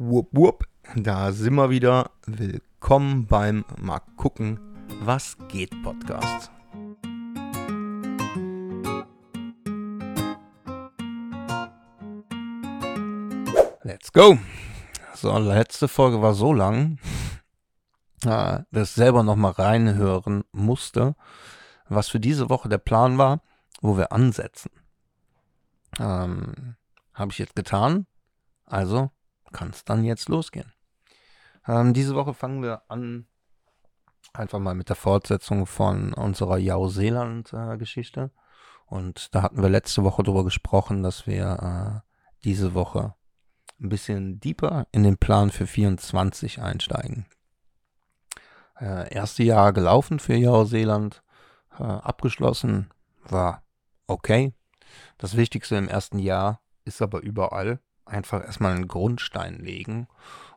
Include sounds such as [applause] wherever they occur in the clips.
Wupp, wupp, da sind wir wieder. Willkommen beim Mal gucken, was geht Podcast. Let's go. So, letzte Folge war so lang, äh, dass ich selber nochmal reinhören musste, was für diese Woche der Plan war, wo wir ansetzen. Ähm, Habe ich jetzt getan. Also kann es dann jetzt losgehen. Ähm, diese Woche fangen wir an, einfach mal mit der Fortsetzung von unserer Jau-Seeland-Geschichte. Und da hatten wir letzte Woche darüber gesprochen, dass wir äh, diese Woche ein bisschen deeper in den Plan für 24 einsteigen. Äh, erste Jahr gelaufen für Jau-Seeland, äh, abgeschlossen, war okay. Das Wichtigste im ersten Jahr ist aber überall einfach erstmal einen Grundstein legen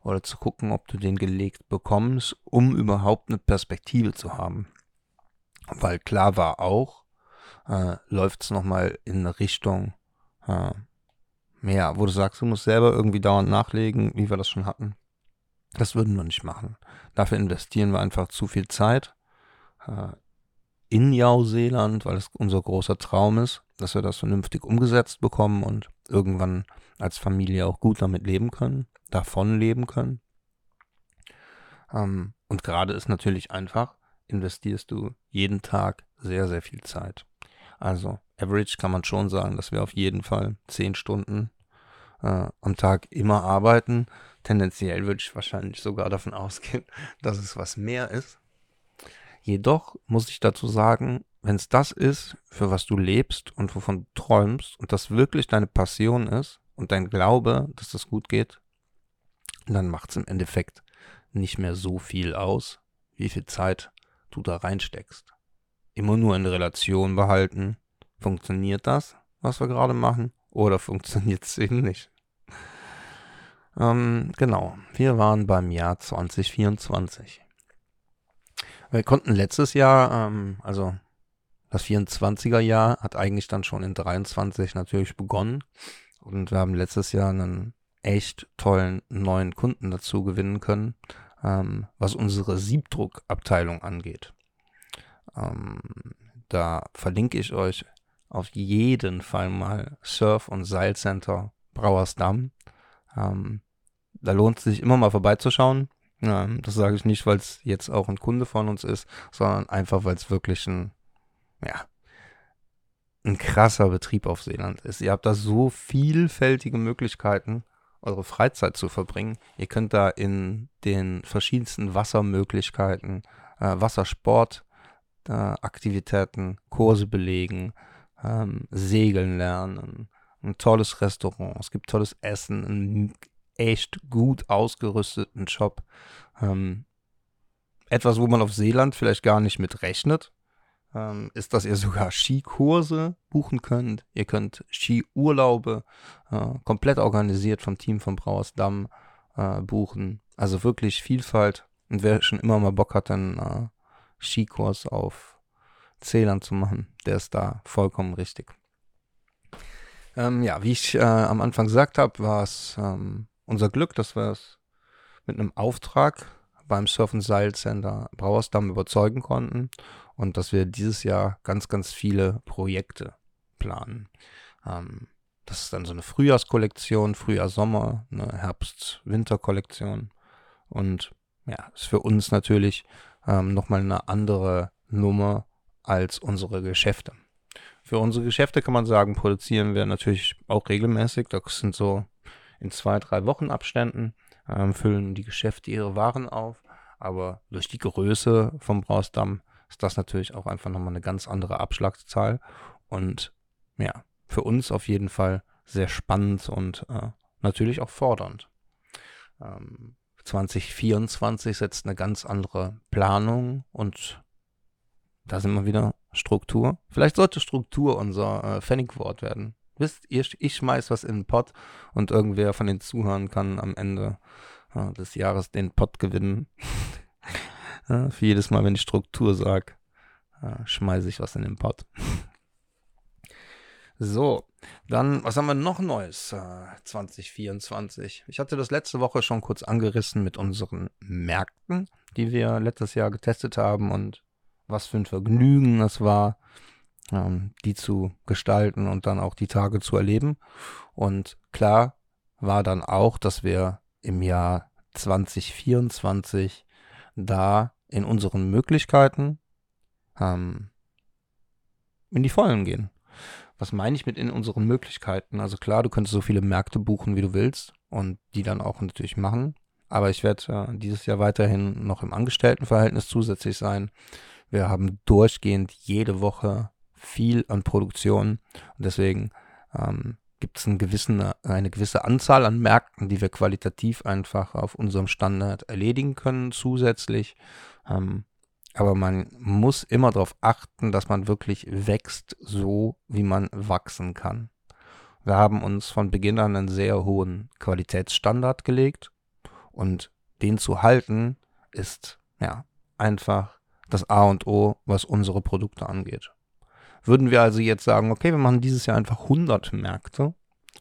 oder zu gucken, ob du den gelegt bekommst, um überhaupt eine Perspektive zu haben. Weil klar war auch, äh, läuft es nochmal in eine Richtung, äh, ja, wo du sagst, du musst selber irgendwie dauernd nachlegen, wie wir das schon hatten. Das würden wir nicht machen. Dafür investieren wir einfach zu viel Zeit äh, in Neuseeland, weil es unser großer Traum ist, dass wir das vernünftig umgesetzt bekommen und irgendwann als Familie auch gut damit leben können, davon leben können. Ähm, und gerade ist natürlich einfach, investierst du jeden Tag sehr, sehr viel Zeit. Also, average kann man schon sagen, dass wir auf jeden Fall zehn Stunden äh, am Tag immer arbeiten. Tendenziell würde ich wahrscheinlich sogar davon ausgehen, [laughs] dass es was mehr ist. Jedoch muss ich dazu sagen, wenn es das ist, für was du lebst und wovon du träumst und das wirklich deine Passion ist, und dein Glaube, dass das gut geht, dann macht es im Endeffekt nicht mehr so viel aus, wie viel Zeit du da reinsteckst. Immer nur in Relation behalten, funktioniert das, was wir gerade machen, oder [laughs] funktioniert es eben nicht. Ähm, genau, wir waren beim Jahr 2024. Wir konnten letztes Jahr, ähm, also das 24er Jahr hat eigentlich dann schon in 23 natürlich begonnen. Und wir haben letztes Jahr einen echt tollen neuen Kunden dazu gewinnen können, ähm, was unsere Siebdruckabteilung angeht. Ähm, da verlinke ich euch auf jeden Fall mal Surf- und Seilcenter Brauersdamm. Ähm, da lohnt es sich immer mal vorbeizuschauen. Ähm, das sage ich nicht, weil es jetzt auch ein Kunde von uns ist, sondern einfach, weil es wirklich ein, ja, ein krasser Betrieb auf Seeland ist. Ihr habt da so vielfältige Möglichkeiten, eure Freizeit zu verbringen. Ihr könnt da in den verschiedensten Wassermöglichkeiten, äh, Wassersport, äh, Kurse belegen, ähm, segeln lernen, ein tolles Restaurant, es gibt tolles Essen, einen echt gut ausgerüsteten Shop. Ähm, etwas, wo man auf Seeland vielleicht gar nicht mit rechnet ähm, ist, dass ihr sogar Skikurse buchen könnt. Ihr könnt Skiurlaube äh, komplett organisiert vom Team von Brauersdamm äh, buchen. Also wirklich Vielfalt. Und wer schon immer mal Bock hat, einen äh, Skikurs auf Zählern zu machen, der ist da vollkommen richtig. Ähm, ja, wie ich äh, am Anfang gesagt habe, war es ähm, unser Glück, dass wir es mit einem Auftrag beim Surf- und Seilcenter Brauersdamm überzeugen konnten und dass wir dieses Jahr ganz, ganz viele Projekte planen. Ähm, das ist dann so eine Frühjahrskollektion, Frühjahr-Sommer, eine Herbst-Winter-Kollektion. Und ja, ist für uns natürlich ähm, nochmal eine andere Nummer als unsere Geschäfte. Für unsere Geschäfte kann man sagen, produzieren wir natürlich auch regelmäßig. Das sind so in zwei, drei Wochen Abständen ähm, füllen die Geschäfte ihre Waren auf. Aber durch die Größe vom Brausdamm ist das natürlich auch einfach nochmal eine ganz andere Abschlagszahl. Und ja, für uns auf jeden Fall sehr spannend und äh, natürlich auch fordernd. Ähm, 2024 setzt eine ganz andere Planung und da sind wir wieder Struktur. Vielleicht sollte Struktur unser äh, Pfennigwort werden. Wisst ihr, ich schmeiß was in den Pott und irgendwer von den Zuhörern kann am Ende äh, des Jahres den Pott gewinnen. [laughs] äh, für jedes Mal, wenn ich Struktur sage, äh, schmeiße ich was in den Pott. [laughs] So, dann, was haben wir noch Neues äh, 2024? Ich hatte das letzte Woche schon kurz angerissen mit unseren Märkten, die wir letztes Jahr getestet haben und was für ein Vergnügen es war, ähm, die zu gestalten und dann auch die Tage zu erleben. Und klar war dann auch, dass wir im Jahr 2024 da in unseren Möglichkeiten ähm, in die Vollen gehen. Was meine ich mit in unseren Möglichkeiten? Also klar, du könntest so viele Märkte buchen, wie du willst und die dann auch natürlich machen. Aber ich werde äh, dieses Jahr weiterhin noch im Angestelltenverhältnis zusätzlich sein. Wir haben durchgehend jede Woche viel an Produktion und deswegen ähm, gibt es eine, eine gewisse Anzahl an Märkten, die wir qualitativ einfach auf unserem Standard erledigen können zusätzlich. Ähm, aber man muss immer darauf achten, dass man wirklich wächst, so wie man wachsen kann. Wir haben uns von Beginn an einen sehr hohen Qualitätsstandard gelegt und den zu halten ist ja einfach das A und O, was unsere Produkte angeht. Würden wir also jetzt sagen, okay, wir machen dieses Jahr einfach 100 Märkte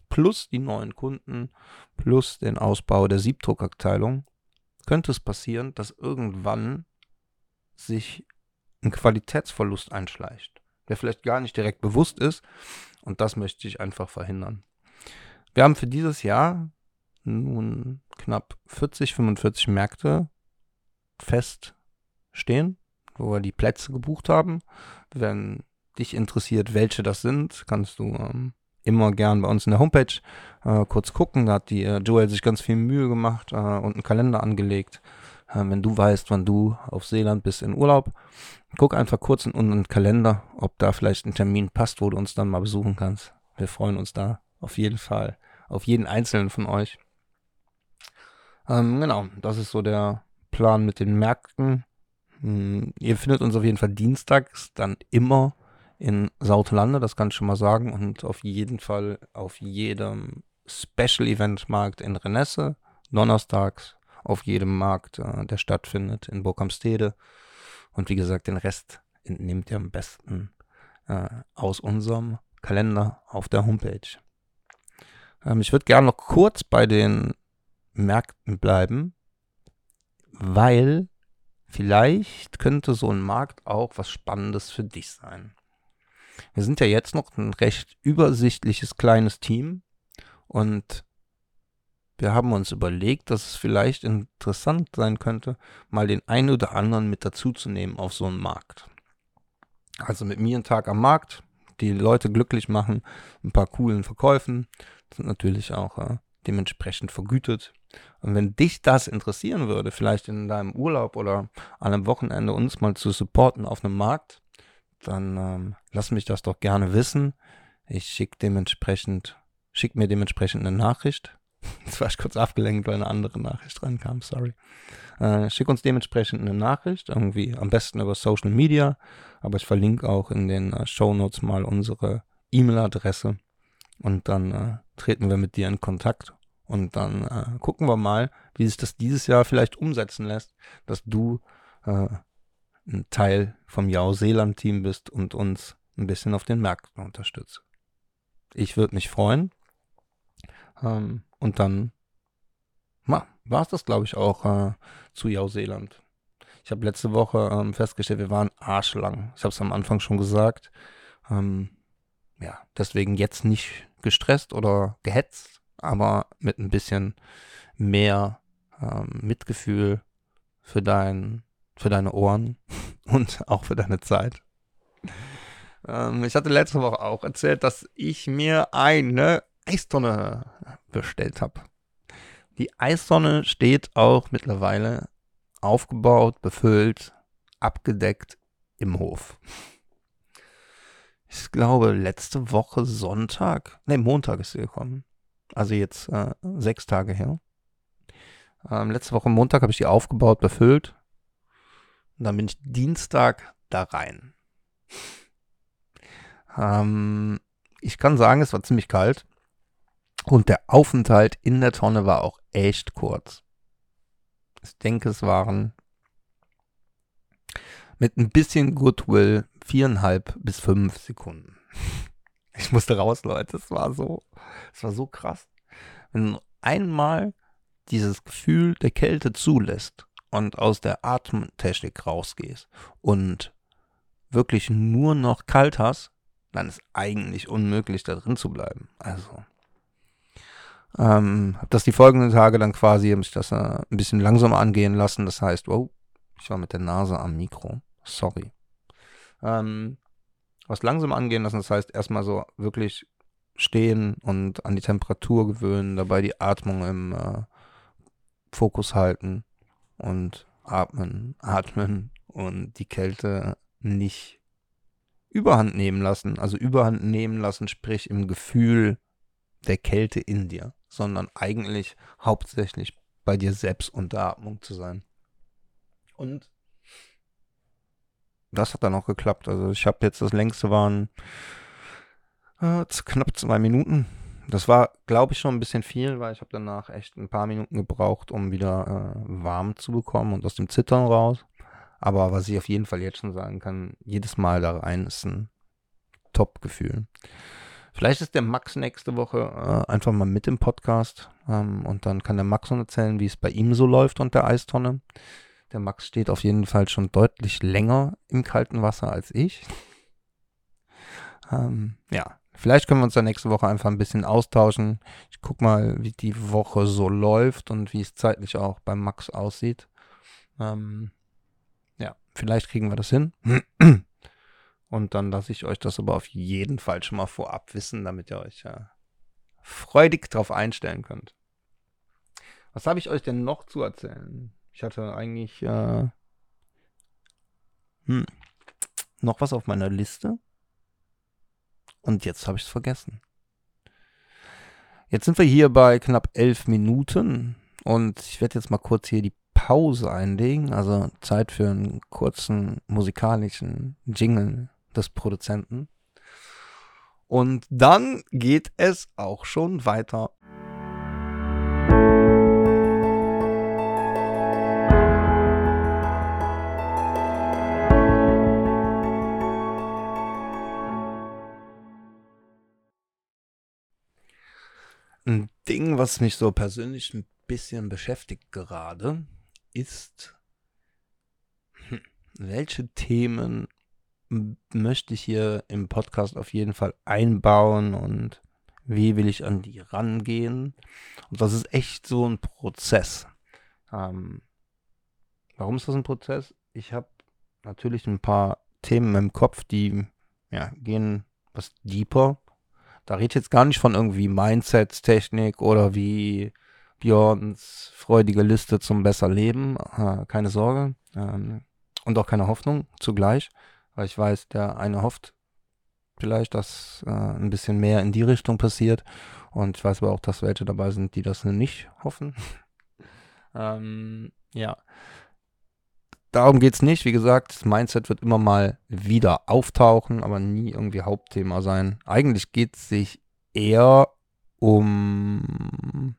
plus die neuen Kunden plus den Ausbau der Siebdruckabteilung, könnte es passieren, dass irgendwann sich ein Qualitätsverlust einschleicht, der vielleicht gar nicht direkt bewusst ist. Und das möchte ich einfach verhindern. Wir haben für dieses Jahr nun knapp 40, 45 Märkte fest stehen, wo wir die Plätze gebucht haben. Wenn dich interessiert, welche das sind, kannst du ähm, immer gern bei uns in der Homepage äh, kurz gucken. Da hat die äh, Joel sich ganz viel Mühe gemacht äh, und einen Kalender angelegt äh, wenn du weißt, wann du auf Seeland bist in Urlaub, guck einfach kurz in unseren Kalender, ob da vielleicht ein Termin passt, wo du uns dann mal besuchen kannst. Wir freuen uns da auf jeden Fall, auf jeden einzelnen von euch. Ähm, genau, das ist so der Plan mit den Märkten. Hm, ihr findet uns auf jeden Fall dienstags dann immer in Sautelande, das kann ich schon mal sagen, und auf jeden Fall auf jedem Special Event Markt in Renesse, donnerstags auf jedem Markt, äh, der stattfindet in Burghamstede. Und wie gesagt, den Rest entnehmt ihr am besten äh, aus unserem Kalender auf der Homepage. Ähm, ich würde gerne noch kurz bei den Märkten bleiben, weil vielleicht könnte so ein Markt auch was Spannendes für dich sein. Wir sind ja jetzt noch ein recht übersichtliches kleines Team und wir haben uns überlegt, dass es vielleicht interessant sein könnte, mal den einen oder anderen mit dazuzunehmen auf so einen Markt. Also mit mir einen Tag am Markt, die Leute glücklich machen, ein paar coolen Verkäufen, sind natürlich auch äh, dementsprechend vergütet. Und wenn dich das interessieren würde, vielleicht in deinem Urlaub oder an einem Wochenende uns mal zu supporten auf einem Markt, dann ähm, lass mich das doch gerne wissen. Ich schicke dementsprechend, schick mir dementsprechend eine Nachricht [laughs] Jetzt war ich kurz abgelenkt, weil eine andere Nachricht reinkam, sorry. Äh, schick uns dementsprechend eine Nachricht, irgendwie am besten über Social Media, aber ich verlinke auch in den äh, Show Notes mal unsere E-Mail-Adresse und dann äh, treten wir mit dir in Kontakt und dann äh, gucken wir mal, wie sich das dieses Jahr vielleicht umsetzen lässt, dass du äh, ein Teil vom Jau-Seeland-Team bist und uns ein bisschen auf den Märkten unterstützt. Ich würde mich freuen. Ähm, und dann war es das, glaube ich, auch äh, zu Jauseeland. Ich habe letzte Woche ähm, festgestellt, wir waren arschlang. Ich habe es am Anfang schon gesagt. Ähm, ja, deswegen jetzt nicht gestresst oder gehetzt, aber mit ein bisschen mehr ähm, Mitgefühl für, dein, für deine Ohren [laughs] und auch für deine Zeit. Ähm, ich hatte letzte Woche auch erzählt, dass ich mir eine Eistonne bestellt habe. Die Eissonne steht auch mittlerweile aufgebaut, befüllt, abgedeckt im Hof. Ich glaube, letzte Woche Sonntag, ne, Montag ist sie gekommen. Also jetzt äh, sechs Tage her. Ähm, letzte Woche Montag habe ich die aufgebaut, befüllt. Und dann bin ich Dienstag da rein. ähm, ich kann sagen, es war ziemlich kalt. Und der Aufenthalt in der Tonne war auch echt kurz. Ich denke, es waren mit ein bisschen Goodwill viereinhalb bis fünf Sekunden. [laughs] Ich musste raus, Leute. Es war so, es war so krass. Wenn du einmal dieses Gefühl der Kälte zulässt und aus der Atemtechnik rausgehst und wirklich nur noch kalt hast, dann ist eigentlich unmöglich, da drin zu bleiben. Also, ähm, habe das die folgenden Tage dann quasi, habe ich das äh, ein bisschen langsamer angehen lassen. Das heißt, wow, ich war mit der Nase am Mikro. Sorry. Ähm, was langsam angehen lassen, das heißt erstmal so wirklich stehen und an die Temperatur gewöhnen, dabei die Atmung im äh, Fokus halten und atmen, atmen und die Kälte nicht überhand nehmen lassen. Also überhand nehmen lassen, sprich im Gefühl der Kälte in dir, sondern eigentlich hauptsächlich bei dir selbst unter Atmung zu sein. Und das hat dann auch geklappt. Also ich habe jetzt das längste waren äh, knapp zwei Minuten. Das war, glaube ich, schon ein bisschen viel, weil ich habe danach echt ein paar Minuten gebraucht, um wieder äh, warm zu bekommen und aus dem Zittern raus. Aber was ich auf jeden Fall jetzt schon sagen kann, jedes Mal da rein ist ein Top-Gefühl. Vielleicht ist der Max nächste Woche äh, einfach mal mit im Podcast ähm, und dann kann der Max uns erzählen, wie es bei ihm so läuft und der Eistonne. Der Max steht auf jeden Fall schon deutlich länger im kalten Wasser als ich. Ähm, ja, vielleicht können wir uns dann nächste Woche einfach ein bisschen austauschen. Ich gucke mal, wie die Woche so läuft und wie es zeitlich auch beim Max aussieht. Ähm, Vielleicht kriegen wir das hin. [clears throat] Und dann lasse ich euch das aber auf jeden Fall schon mal vorab wissen, damit ihr euch ja freudig darauf einstellen könnt. Was habe ich euch denn noch zu erzählen? Ich hatte eigentlich äh, hm, noch was auf meiner Liste. Und jetzt habe ich es vergessen. Jetzt sind wir hier bei knapp elf Minuten. Und ich werde jetzt mal kurz hier die Pause einlegen, also Zeit für einen kurzen musikalischen Jingle des Produzenten. Und dann geht es auch schon weiter. Was mich so persönlich ein bisschen beschäftigt gerade, ist, hm, welche Themen möchte ich hier im Podcast auf jeden Fall einbauen und wie will ich an die rangehen. Und das ist echt so ein Prozess. Ähm, warum ist das ein Prozess? Ich habe natürlich ein paar Themen im Kopf, die ja, gehen was deeper. Da rede ich jetzt gar nicht von irgendwie Mindset-Technik oder wie Björns freudige Liste zum besser Leben. Keine Sorge. Ähm, und auch keine Hoffnung zugleich, weil ich weiß, der eine hofft vielleicht, dass äh, ein bisschen mehr in die Richtung passiert. Und ich weiß aber auch, dass welche dabei sind, die das nicht hoffen. [laughs] ähm, ja. Darum geht es nicht. Wie gesagt, das Mindset wird immer mal wieder auftauchen, aber nie irgendwie Hauptthema sein. Eigentlich geht es sich eher um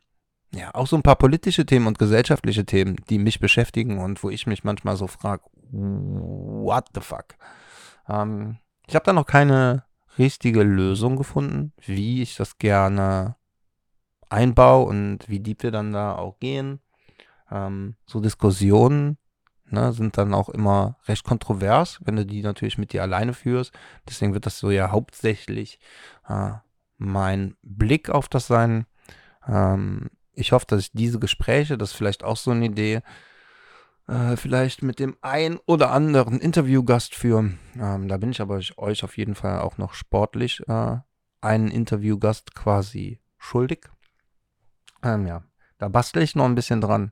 ja, auch so ein paar politische Themen und gesellschaftliche Themen, die mich beschäftigen und wo ich mich manchmal so frage, what the fuck? Ähm, ich habe da noch keine richtige Lösung gefunden, wie ich das gerne einbaue und wie deep wir dann da auch gehen. Ähm, so Diskussionen ne, sind dann auch immer recht kontrovers, wenn du die natürlich mit dir alleine führst. Deswegen wird das so ja hauptsächlich äh, mein Blick auf das sein. Ähm, ich hoffe, dass ich diese Gespräche, das ist vielleicht auch so eine Idee, äh, vielleicht mit dem ein oder anderen Interviewgast führen. Ähm, da bin ich aber euch auf jeden Fall auch noch sportlich äh, einen Interviewgast quasi schuldig. Ähm, ja, da bastle ich noch ein bisschen dran.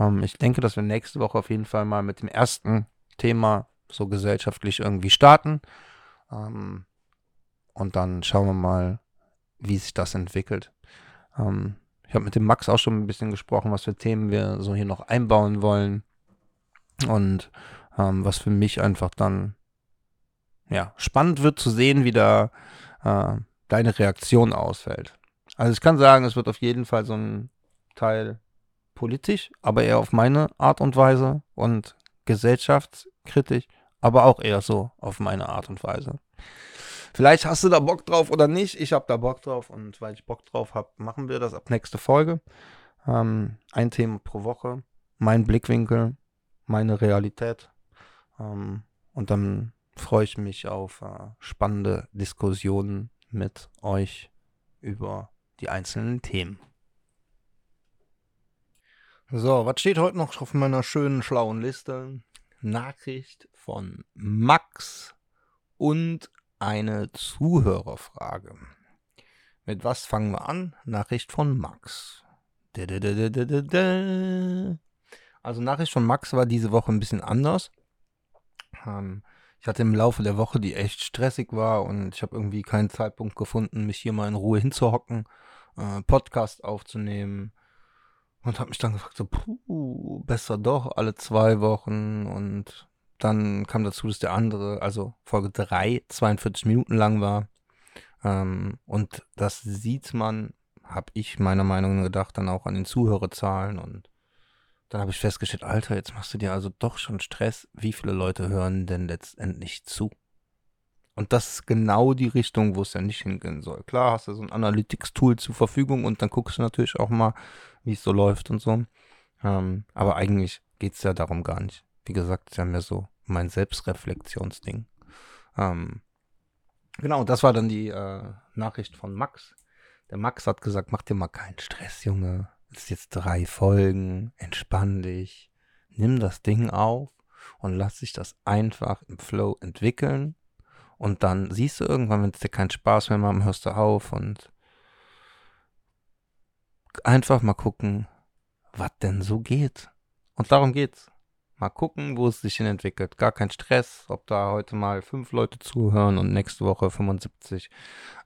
Ähm, ich denke, dass wir nächste Woche auf jeden Fall mal mit dem ersten Thema so gesellschaftlich irgendwie starten. Ähm, und dann schauen wir mal, wie sich das entwickelt. Ähm, ich habe mit dem Max auch schon ein bisschen gesprochen, was für Themen wir so hier noch einbauen wollen. Und ähm, was für mich einfach dann ja, spannend wird zu sehen, wie da äh, deine Reaktion ausfällt. Also ich kann sagen, es wird auf jeden Fall so ein Teil politisch, aber eher auf meine Art und Weise und gesellschaftskritisch, aber auch eher so auf meine Art und Weise. Vielleicht hast du da Bock drauf oder nicht. Ich habe da Bock drauf und weil ich Bock drauf habe, machen wir das ab nächste Folge. Ähm, ein Thema pro Woche, mein Blickwinkel, meine Realität. Ähm, und dann freue ich mich auf äh, spannende Diskussionen mit euch über die einzelnen Themen. So, was steht heute noch auf meiner schönen, schlauen Liste? Nachricht von Max und eine Zuhörerfrage. Mit was fangen wir an? Nachricht von Max. Also Nachricht von Max war diese Woche ein bisschen anders. Ähm, ich hatte im Laufe der Woche, die echt stressig war und ich habe irgendwie keinen Zeitpunkt gefunden, mich hier mal in Ruhe hinzuhocken, äh, Podcast aufzunehmen und habe mich dann gefragt, so, puh, besser doch alle zwei Wochen und dann kam dazu, dass der andere, also Folge 3, 42 Minuten lang war. Ähm, und das sieht man, habe ich meiner Meinung nach gedacht, dann auch an den Zuhörerzahlen. Und dann habe ich festgestellt, Alter, jetzt machst du dir also doch schon Stress. Wie viele Leute hören denn letztendlich zu? Und das ist genau die Richtung, wo es ja nicht hingehen soll. Klar hast du so ein Analytics-Tool zur Verfügung und dann guckst du natürlich auch mal, wie es so läuft und so. Ähm, aber eigentlich geht es ja darum gar nicht. Wie gesagt, ist ja mehr so mein Selbstreflexionsding. Ähm, genau, das war dann die äh, Nachricht von Max. Der Max hat gesagt, mach dir mal keinen Stress, Junge. Es ist jetzt drei Folgen, entspann dich, nimm das Ding auf und lass sich das einfach im Flow entwickeln. Und dann siehst du irgendwann, wenn es dir keinen Spaß mehr macht, hörst du auf und einfach mal gucken, was denn so geht. Und darum geht's. Mal gucken, wo es sich hin entwickelt. Gar kein Stress, ob da heute mal fünf Leute zuhören und nächste Woche 75,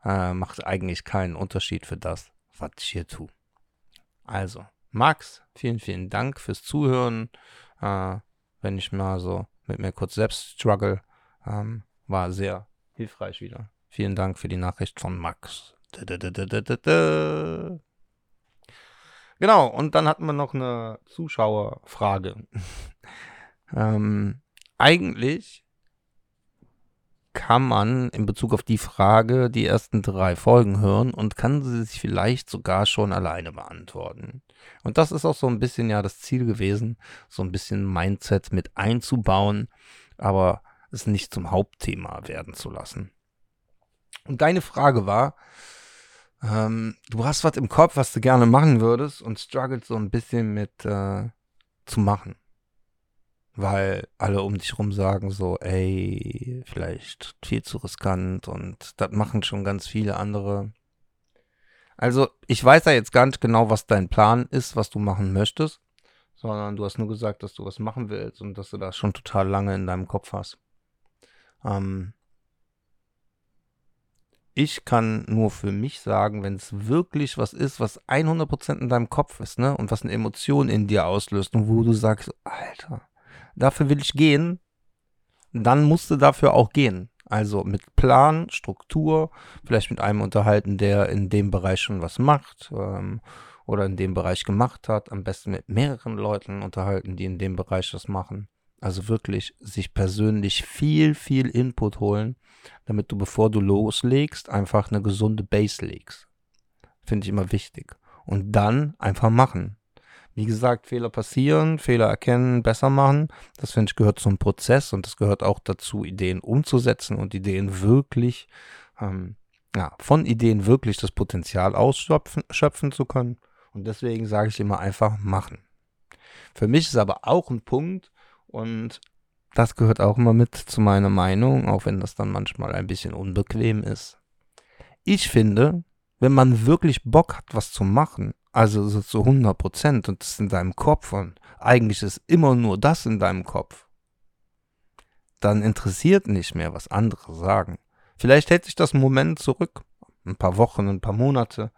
äh, macht eigentlich keinen Unterschied für das, was ich hier tue. Also, Max, vielen, vielen Dank fürs Zuhören. Äh, wenn ich mal so mit mir kurz selbst struggle, ähm, war sehr hilfreich wieder. Vielen Dank für die Nachricht von Max. Genau, und dann hatten wir noch eine Zuschauerfrage. [laughs] ähm, eigentlich kann man in Bezug auf die Frage die ersten drei Folgen hören und kann sie sich vielleicht sogar schon alleine beantworten. Und das ist auch so ein bisschen ja das Ziel gewesen, so ein bisschen Mindset mit einzubauen, aber es nicht zum Hauptthema werden zu lassen. Und deine Frage war, ähm, du hast was im Kopf, was du gerne machen würdest und struggles so ein bisschen mit äh, zu machen. Weil alle um dich rum sagen so, ey, vielleicht viel zu riskant und das machen schon ganz viele andere. Also, ich weiß ja jetzt gar nicht genau, was dein Plan ist, was du machen möchtest, sondern du hast nur gesagt, dass du was machen willst und dass du das schon total lange in deinem Kopf hast. Ähm, ich kann nur für mich sagen, wenn es wirklich was ist, was 100% in deinem Kopf ist, ne, und was eine Emotion in dir auslöst und wo du sagst, Alter, dafür will ich gehen, dann musst du dafür auch gehen. Also mit Plan, Struktur, vielleicht mit einem unterhalten, der in dem Bereich schon was macht ähm, oder in dem Bereich gemacht hat. Am besten mit mehreren Leuten unterhalten, die in dem Bereich was machen. Also wirklich sich persönlich viel, viel Input holen, damit du, bevor du loslegst, einfach eine gesunde Base legst. Finde ich immer wichtig. Und dann einfach machen. Wie gesagt, Fehler passieren, Fehler erkennen, besser machen. Das finde ich gehört zum Prozess und das gehört auch dazu, Ideen umzusetzen und Ideen wirklich, ähm, ja, von Ideen wirklich das Potenzial ausschöpfen schöpfen zu können. Und deswegen sage ich immer einfach machen. Für mich ist aber auch ein Punkt, und das gehört auch immer mit zu meiner Meinung, auch wenn das dann manchmal ein bisschen unbequem ist. Ich finde, wenn man wirklich Bock hat, was zu machen, also so zu 100 Prozent und das in deinem Kopf und eigentlich ist immer nur das in deinem Kopf, dann interessiert nicht mehr, was andere sagen. Vielleicht hält sich das einen Moment zurück, ein paar Wochen, ein paar Monate.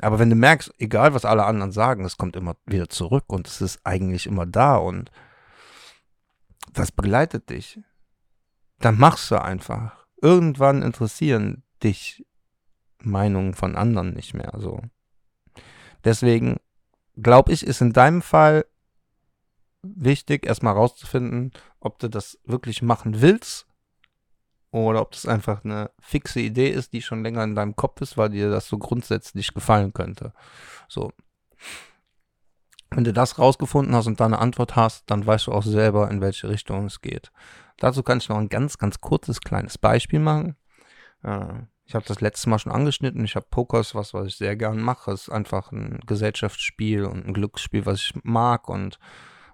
Aber wenn du merkst, egal was alle anderen sagen, es kommt immer wieder zurück und es ist eigentlich immer da und das begleitet dich. Dann machst du einfach. Irgendwann interessieren dich Meinungen von anderen nicht mehr so. Deswegen glaube ich, ist in deinem Fall wichtig, erstmal rauszufinden, ob du das wirklich machen willst oder ob das einfach eine fixe Idee ist, die schon länger in deinem Kopf ist, weil dir das so grundsätzlich gefallen könnte. So. Wenn du das rausgefunden hast und da eine Antwort hast, dann weißt du auch selber, in welche Richtung es geht. Dazu kann ich noch ein ganz, ganz kurzes kleines Beispiel machen. Äh, ich habe das letzte Mal schon angeschnitten. Ich habe Pokers, was, was ich sehr gern mache. Es ist einfach ein Gesellschaftsspiel und ein Glücksspiel, was ich mag. Und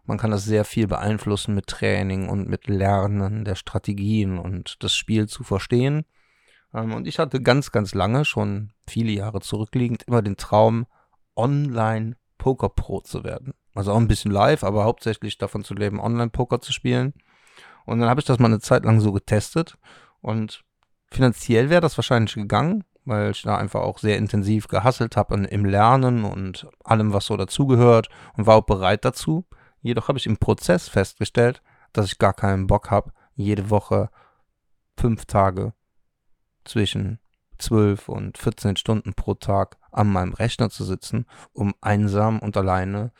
man kann das sehr viel beeinflussen mit Training und mit Lernen der Strategien und das Spiel zu verstehen. Ähm, und ich hatte ganz, ganz lange, schon viele Jahre zurückliegend, immer den Traum, online Poker Pro zu werden. Also auch ein bisschen live, aber hauptsächlich davon zu leben, online Poker zu spielen. Und dann habe ich das mal eine Zeit lang so getestet und finanziell wäre das wahrscheinlich gegangen, weil ich da einfach auch sehr intensiv gehasselt habe im Lernen und allem, was so dazugehört und war auch bereit dazu. Jedoch habe ich im Prozess festgestellt, dass ich gar keinen Bock habe, jede Woche fünf Tage zwischen 12 und 14 Stunden pro Tag an meinem Rechner zu sitzen, um einsam und alleine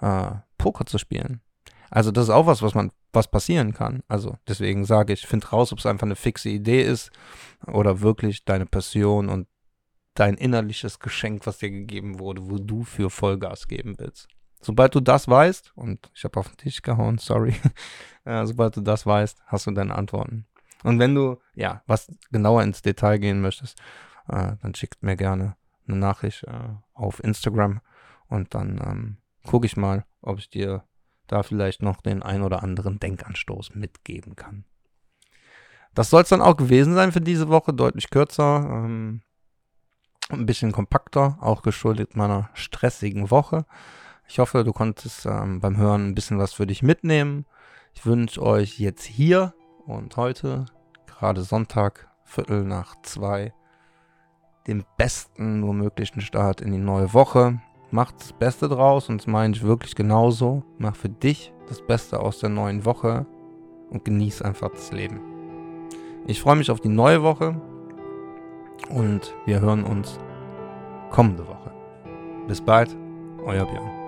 äh, Poker zu spielen. Also das ist auch was, was man, was passieren kann. Also deswegen sage ich, find raus, ob es einfach eine fixe Idee ist oder wirklich deine Passion und dein innerliches Geschenk, was dir gegeben wurde, wo du für Vollgas geben willst. Sobald du das weißt, und ich habe auf den Tisch gehauen, sorry, [laughs] äh, sobald du das weißt, hast du deine Antworten. Und wenn du, ja, was genauer ins Detail gehen möchtest, äh, dann schickt mir gerne eine Nachricht äh, auf Instagram und dann ähm, gucke ich mal, ob ich dir da vielleicht noch den ein oder anderen Denkanstoß mitgeben kann. Das soll es dann auch gewesen sein für diese Woche, deutlich kürzer, ähm, ein bisschen kompakter, auch geschuldet meiner stressigen Woche. Ich hoffe, du konntest ähm, beim Hören ein bisschen was für dich mitnehmen. Ich wünsche euch jetzt hier und heute, gerade Sonntag, Viertel nach zwei, den besten nur möglichen Start in die neue Woche. Macht das Beste draus und das meine ich wirklich genauso. Mach für dich das Beste aus der neuen Woche und genieß einfach das Leben. Ich freue mich auf die neue Woche und wir hören uns kommende Woche. Bis bald, euer Björn.